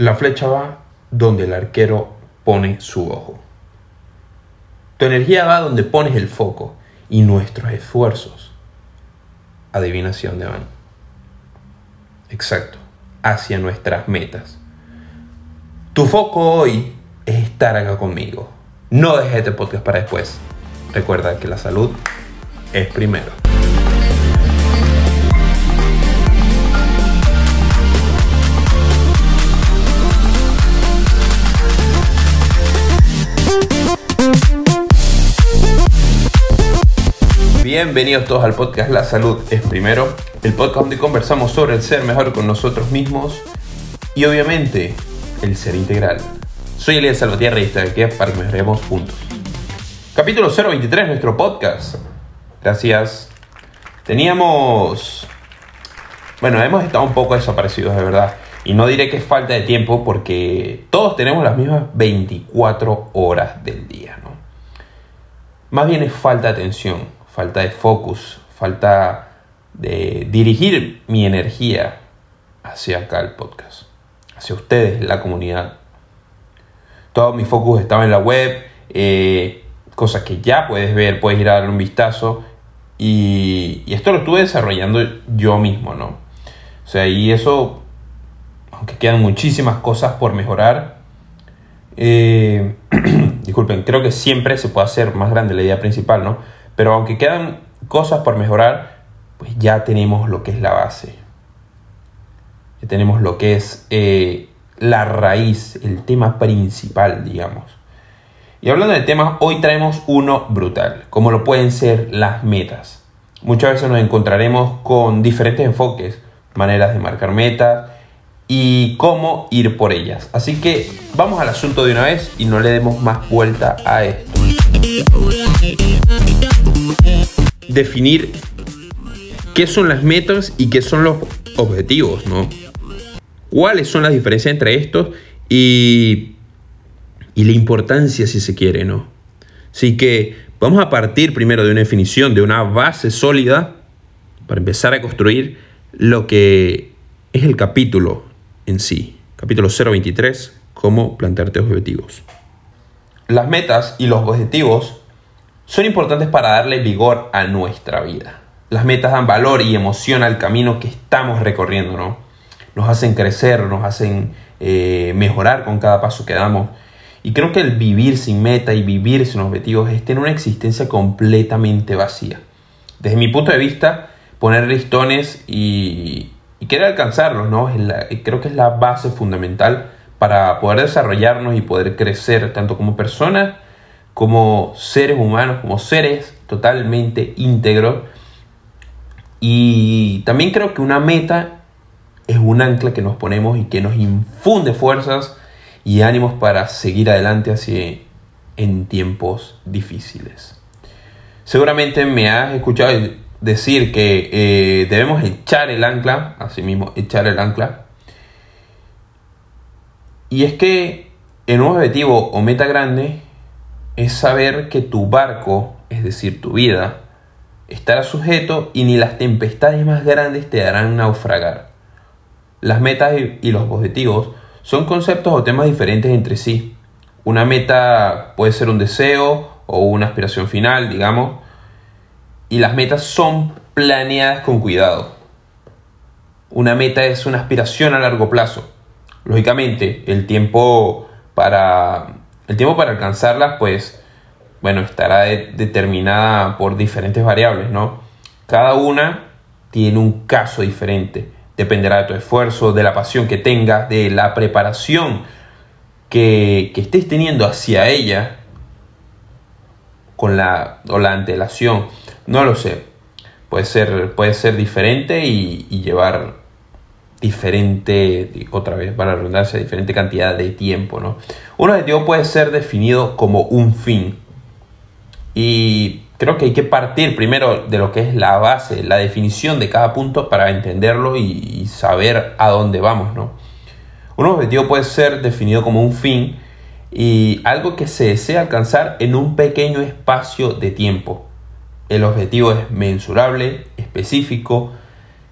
La flecha va donde el arquero pone su ojo. Tu energía va donde pones el foco y nuestros esfuerzos. Adivina hacia dónde van. Exacto, hacia nuestras metas. Tu foco hoy es estar acá conmigo. No dejes este podcast para después. Recuerda que la salud es primero. Bienvenidos todos al podcast La Salud es Primero, el podcast donde conversamos sobre el ser mejor con nosotros mismos y obviamente el ser integral. Soy Elías Salvatierra y estoy aquí para que mejoremos juntos. Capítulo 023, nuestro podcast. Gracias. Teníamos... Bueno, hemos estado un poco desaparecidos de verdad. Y no diré que es falta de tiempo porque todos tenemos las mismas 24 horas del día, ¿no? Más bien es falta de atención falta de focus, falta de dirigir mi energía hacia acá el podcast, hacia ustedes, la comunidad. Todo mi focus estaba en la web, eh, cosas que ya puedes ver, puedes ir a darle un vistazo. Y, esto lo estuve desarrollando yo mismo, ¿no? O sea, y eso, aunque quedan muchísimas cosas por mejorar, eh, disculpen, creo que siempre se puede hacer más grande la idea principal, ¿no? Pero aunque quedan cosas por mejorar, pues ya tenemos lo que es la base. Ya tenemos lo que es eh, la raíz, el tema principal, digamos. Y hablando de temas, hoy traemos uno brutal, como lo pueden ser las metas. Muchas veces nos encontraremos con diferentes enfoques, maneras de marcar metas y cómo ir por ellas. Así que vamos al asunto de una vez y no le demos más vuelta a esto definir qué son las metas y qué son los objetivos, ¿no? ¿Cuáles son las diferencias entre estos y, y la importancia, si se quiere, ¿no? Así que vamos a partir primero de una definición, de una base sólida, para empezar a construir lo que es el capítulo en sí. Capítulo 023, cómo plantearte objetivos. Las metas y los objetivos son importantes para darle vigor a nuestra vida. Las metas dan valor y emoción al camino que estamos recorriendo, ¿no? Nos hacen crecer, nos hacen eh, mejorar con cada paso que damos. Y creo que el vivir sin meta y vivir sin objetivos es tener una existencia completamente vacía. Desde mi punto de vista, poner listones y, querer alcanzarlos, ¿no? creo que es la base fundamental para poder desarrollarnos y poder crecer tanto como personas como seres humanos, como seres totalmente íntegros. Y también creo que una meta es un ancla que nos ponemos y que nos infunde fuerzas y ánimos para seguir adelante hacia en tiempos difíciles. Seguramente me has escuchado decir que eh, debemos echar el ancla, así mismo, echar el ancla. Y es que en un objetivo o meta grande es saber que tu barco, es decir, tu vida, estará sujeto y ni las tempestades más grandes te harán naufragar. Las metas y los objetivos son conceptos o temas diferentes entre sí. Una meta puede ser un deseo o una aspiración final, digamos, y las metas son planeadas con cuidado. Una meta es una aspiración a largo plazo. Lógicamente, el tiempo para el tiempo para alcanzarlas, pues, bueno, estará determinada por diferentes variables, ¿no? Cada una tiene un caso diferente. Dependerá de tu esfuerzo, de la pasión que tengas, de la preparación que, que estés teniendo hacia ella con la, o la antelación. No lo sé. Puede ser, puede ser diferente y, y llevar diferente, otra vez para la redundancia, diferente cantidad de tiempo. ¿no? Un objetivo puede ser definido como un fin. Y creo que hay que partir primero de lo que es la base, la definición de cada punto para entenderlo y, saber a dónde vamos. ¿no? Un objetivo puede ser definido como un fin y algo que se desea alcanzar en un pequeño espacio de tiempo. El objetivo es mensurable, específico,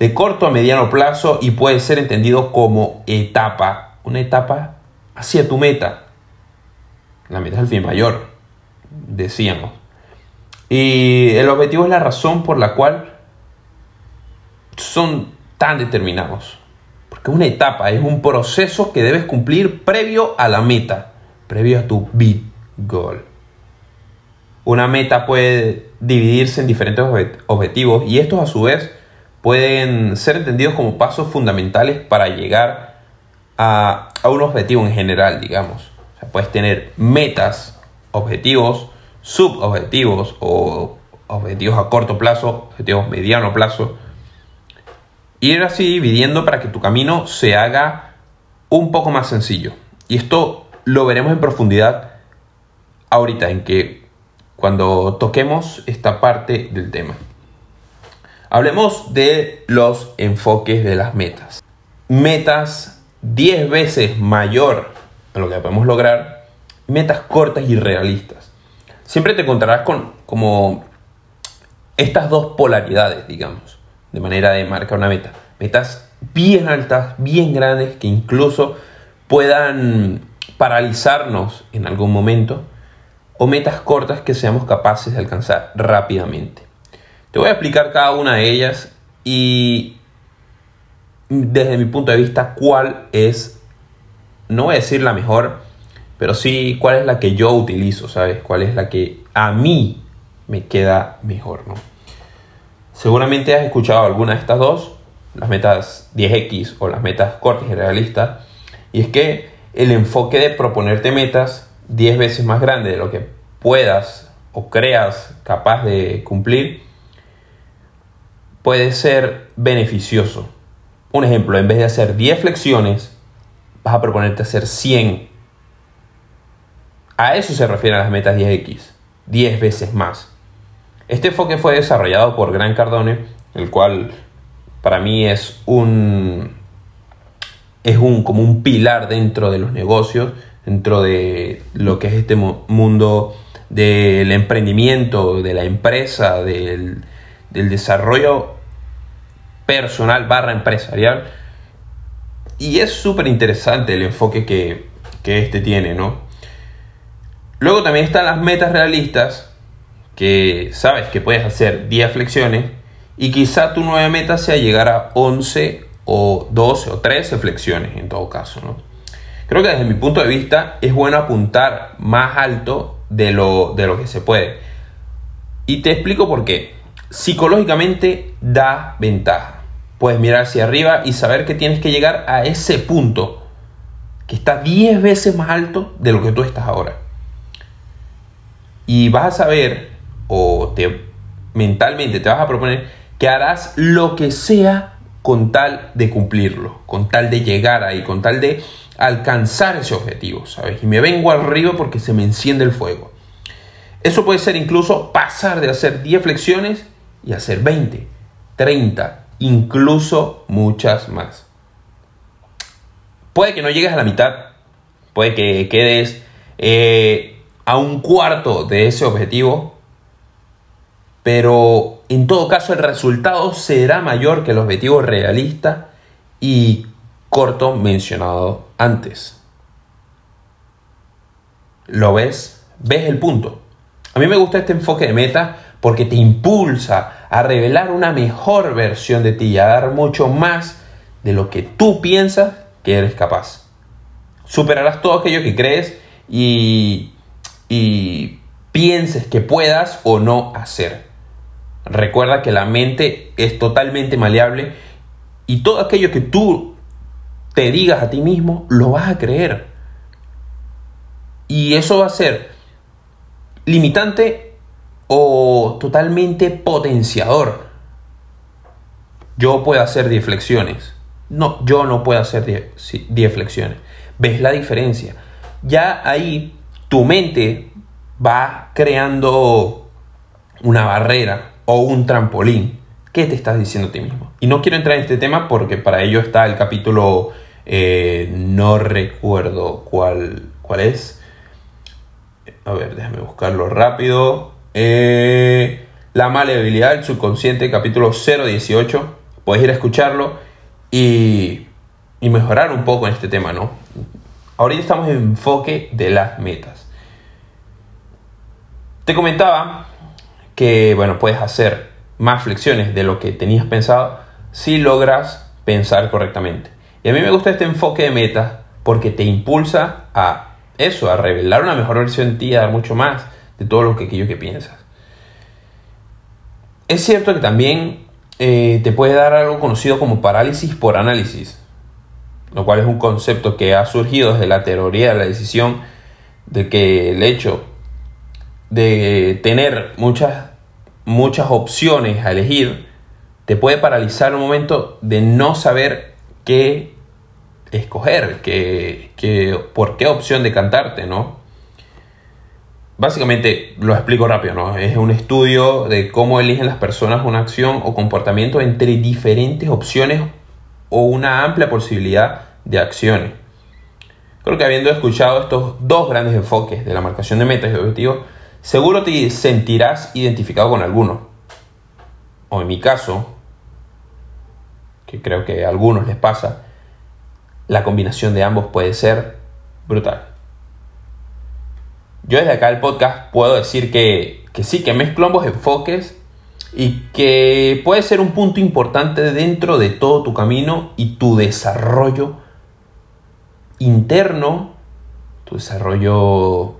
de corto a mediano plazo y puede ser entendido como etapa, una etapa hacia tu meta. La meta es el fin mayor, decíamos. Y el objetivo es la razón por la cual son tan determinados. Porque una etapa, es un proceso que debes cumplir previo a la meta, previo a tu big goal. Una meta puede dividirse en diferentes objetivos y estos a su vez pueden ser entendidos como pasos fundamentales para llegar a, un objetivo en general, digamos. puedes tener metas, objetivos, subobjetivos o objetivos a corto plazo, objetivos mediano plazo. Y ir así dividiendo para que tu camino se haga un poco más sencillo. Y esto lo veremos en profundidad ahorita, en que cuando toquemos esta parte del tema. Hablemos de los enfoques de las metas. Metas 10 veces mayor a lo que podemos lograr. Metas cortas y realistas. Siempre te encontrarás con como estas dos polaridades, digamos, de manera de marcar una meta. Metas bien altas, bien grandes, que incluso puedan paralizarnos en algún momento. O metas cortas que seamos capaces de alcanzar rápidamente. Te voy a explicar cada una de ellas y desde mi punto de vista cuál es, no voy a decir la mejor, pero sí cuál es la que yo utilizo, ¿sabes? Cuál es la que a mí me queda mejor, ¿no? Seguramente has escuchado alguna de estas dos, las metas 10X o las metas cortas y realistas, y es que el enfoque de proponerte metas 10 veces más grande de lo que puedas o creas capaz de cumplir, puede ser beneficioso. Un ejemplo, en vez de hacer 10 flexiones, vas a proponerte hacer 100. A eso se refieren las metas 10X, 10 veces más. Este enfoque fue desarrollado por Gran Cardone, el cual para mí es un es un como un pilar dentro de los negocios, dentro de lo que es este mundo del emprendimiento, de la empresa, del, del desarrollo personal barra empresarial. Y es súper interesante el enfoque que, que este tiene, ¿no? Luego también están las metas realistas, que sabes que puedes hacer 10 flexiones y quizá tu nueva meta sea llegar a 11 o 12 o 13 flexiones en todo caso, ¿no? Creo que desde mi punto de vista es bueno apuntar más alto de lo, de lo que se puede. Y te explico por qué psicológicamente da ventaja. Puedes mirar hacia arriba y saber que tienes que llegar a ese punto que está 10 veces más alto de lo que tú estás ahora. Y vas a saber, o te, mentalmente te vas a proponer, que harás lo que sea con tal de cumplirlo, con tal de llegar ahí, con tal de alcanzar ese objetivo, ¿sabes? Y me vengo arriba porque se me enciende el fuego. Eso puede ser incluso pasar de hacer 10 flexiones y hacer 20, 30, incluso muchas más. Puede que no llegues a la mitad, puede que quedes eh, a un cuarto de ese objetivo, pero en todo caso el resultado será mayor que el objetivo realista y corto mencionado antes. ¿Lo ves? ¿Ves el punto? A mí me gusta este enfoque de meta porque te impulsa a revelar una mejor versión de ti y a dar mucho más de lo que tú piensas que eres capaz. Superarás todo aquello que crees y, y pienses que puedas o no hacer. Recuerda que la mente es totalmente maleable y todo aquello que tú te digas a ti mismo lo vas a creer. Y eso va a ser limitante o totalmente potenciador. Yo puedo hacer 10 flexiones. No, yo no puedo hacer 10 flexiones. ¿Ves la diferencia? Ya ahí tu mente va creando una barrera o un trampolín. ¿Qué te estás diciendo a ti mismo? Y no quiero entrar en este tema porque para ello está el capítulo, eh, no recuerdo cuál, cuál es. A ver, déjame buscarlo rápido. Eh, la maleabilidad del subconsciente, capítulo 018. Puedes ir a escucharlo y y mejorar un poco en este tema, ¿no? Ahorita estamos en enfoque de las metas. Te comentaba que, bueno, puedes hacer más flexiones de lo que tenías pensado si logras pensar correctamente. Y a mí me gusta este enfoque de metas porque te impulsa a eso, a revelar una mejor versión de ti, a dar mucho más de todo lo que aquello que piensas. Es cierto que también eh, te puede dar algo conocido como parálisis por análisis, lo cual es un concepto que ha surgido desde la teoría de la decisión de que el hecho de tener muchas, muchas opciones a elegir te puede paralizar un momento de no saber qué escoger, qué, por qué opción de cantarte, ¿no? Básicamente, lo explico rápido, ¿no? Es un estudio de cómo eligen las personas una acción o comportamiento entre diferentes opciones o una amplia posibilidad de acciones. Creo que habiendo escuchado estos dos grandes enfoques de la marcación de metas y objetivos, seguro te sentirás identificado con alguno. O en mi caso, que creo que a algunos les pasa, la combinación de ambos puede ser brutal. Yo desde acá el podcast puedo decir que, sí, que mezclo ambos enfoques y que puede ser un punto importante dentro de todo tu camino y tu desarrollo interno, tu desarrollo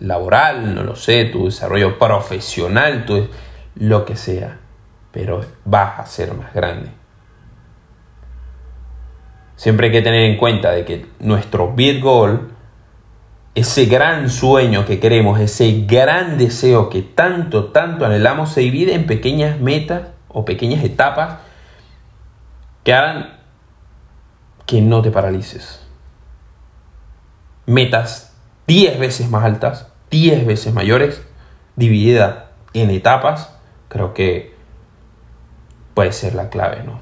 laboral, no lo sé, tu desarrollo profesional, tu, lo que sea, pero vas a ser más grande. Siempre hay que tener en cuenta de que nuestro big goal ese gran sueño que queremos, ese gran deseo que tanto, tanto anhelamos, se divide en pequeñas metas o pequeñas etapas que hagan que no te paralices. Metas 10 veces más altas, 10 veces mayores, divididas en etapas, creo que puede ser la clave, ¿no?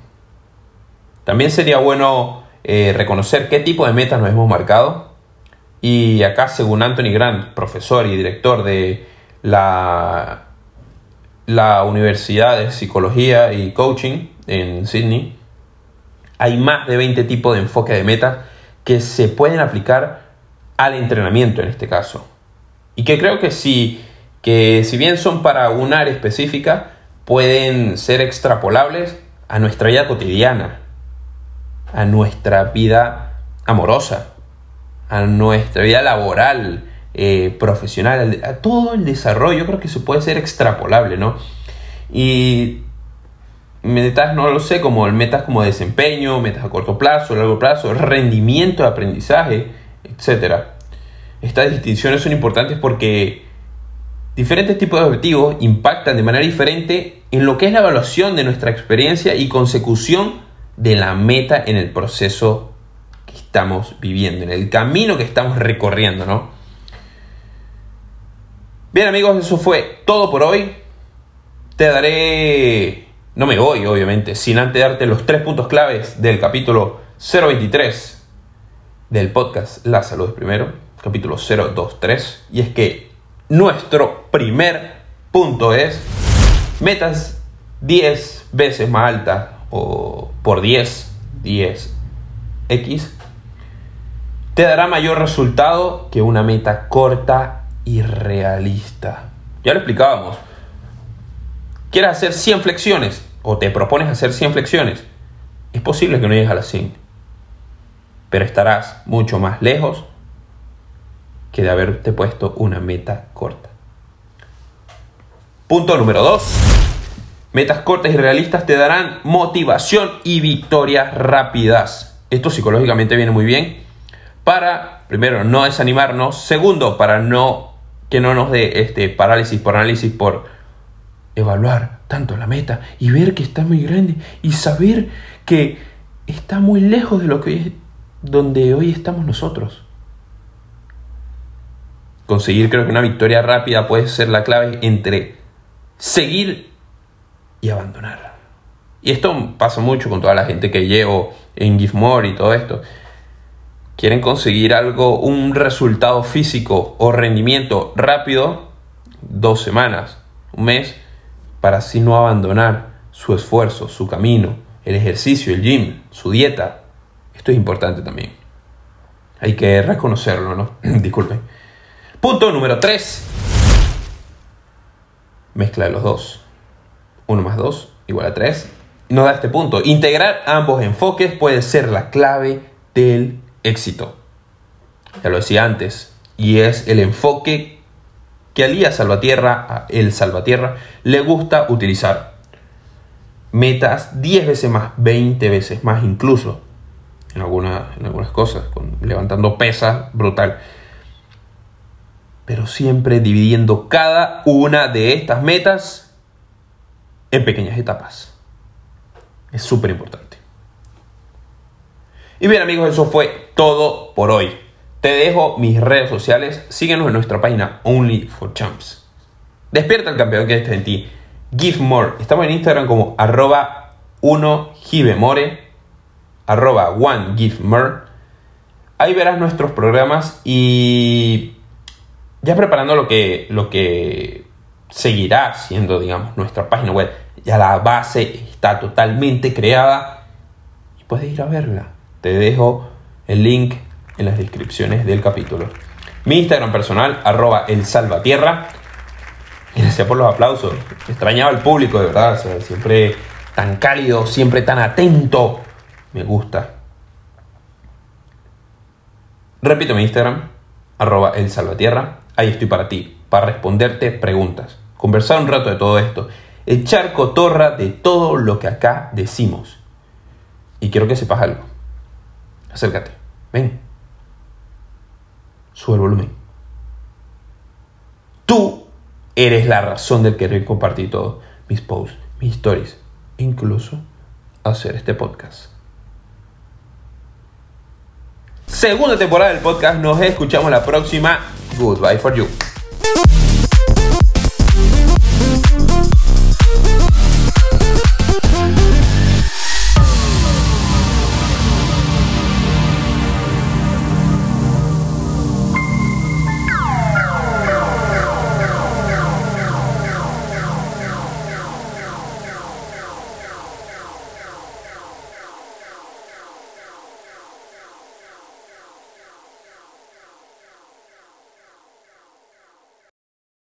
También sería bueno eh, reconocer qué tipo de metas nos hemos marcado y acá, según Anthony Grant, profesor y director de la, la Universidad de Psicología y Coaching en Sydney, hay más de 20 tipos de enfoque de metas que se pueden aplicar al entrenamiento en este caso. Y que creo que sí, que si bien son para un área específica, pueden ser extrapolables a nuestra vida cotidiana, a nuestra vida amorosa, a nuestra vida laboral, eh, profesional, a todo el desarrollo, creo que se puede ser extrapolable, ¿no? Y metas, no lo sé, como metas como desempeño, metas a corto plazo, largo plazo, rendimiento de aprendizaje, etc. Estas distinciones son importantes porque diferentes tipos de objetivos impactan de manera diferente en lo que es la evaluación de nuestra experiencia y consecución de la meta en el proceso estamos viviendo, en el camino que estamos recorriendo, ¿no? Bien amigos, eso fue todo por hoy. Te daré, no me voy obviamente, sin antes darte los tres puntos claves del capítulo 023 del podcast La Salud es Primero, capítulo 023. Y es que nuestro primer punto es metas 10 veces más altas o por 10, 10 X te dará mayor resultado que una meta corta y realista. Ya lo explicábamos. ¿Quieres hacer 100 flexiones o te propones hacer 100 flexiones? Es posible que no llegues a las 100, pero estarás mucho más lejos que de haberte puesto una meta corta. Punto número 2. Metas cortas y realistas te darán motivación y victorias rápidas. Esto psicológicamente viene muy bien para, primero, no desanimarnos, segundo, para no que no nos dé este parálisis por análisis por evaluar tanto la meta y ver que está muy grande y saber que está muy lejos de lo que es donde hoy estamos nosotros. Conseguir creo que una victoria rápida puede ser la clave entre seguir y abandonar. Y esto pasa mucho con toda la gente que llevo en Give More y todo esto quieren conseguir algo, un resultado físico o rendimiento rápido, dos semanas, un mes, para así no abandonar su esfuerzo, su camino, el ejercicio, el gym, su dieta, Esto es importante también. Hay que reconocerlo, ¿no? Disculpen. Punto número 3. Mezcla de los dos. 1 más 2 igual a 3. Nos da este punto. Integrar ambos enfoques puede ser la clave del éxito. Ya lo decía antes. Y es el enfoque que Alía Salvatierra, el Salvatierra, le gusta utilizar. Metas 10 veces más, 20 veces más incluso. En, en algunas cosas, con, levantando pesas brutal. Pero siempre dividiendo cada una de estas metas en pequeñas etapas. Es súper importante. Y bien amigos, eso fue todo por hoy. Te dejo mis redes sociales. Síguenos en nuestra página Only for Champs. Despierta el campeón que está en ti. Give More. Estamos en Instagram como arroba 1 givemore. Arroba 1 give more. Ahí verás nuestros programas y ya preparando lo que, lo que seguirá siendo, digamos, nuestra página web. Ya la base está totalmente creada y puedes ir a verla. Te dejo el link en las descripciones del capítulo. Mi Instagram personal, arroba el salvatierra. Gracias por los aplausos. Extrañaba al público, de verdad. siempre tan cálido, siempre tan atento. Me gusta. Repito mi Instagram, arroba el salvatierra. Ahí estoy para ti, para responderte preguntas. Conversar un rato de todo esto. Echar cotorra de todo lo que acá decimos. Y quiero que sepas algo. Acércate. Ven. Sube el volumen. Tú eres la razón del querer compartir todo. Mis posts, mis stories, incluso hacer este podcast. Segunda temporada del podcast. Nos escuchamos la próxima. Goodbye for you.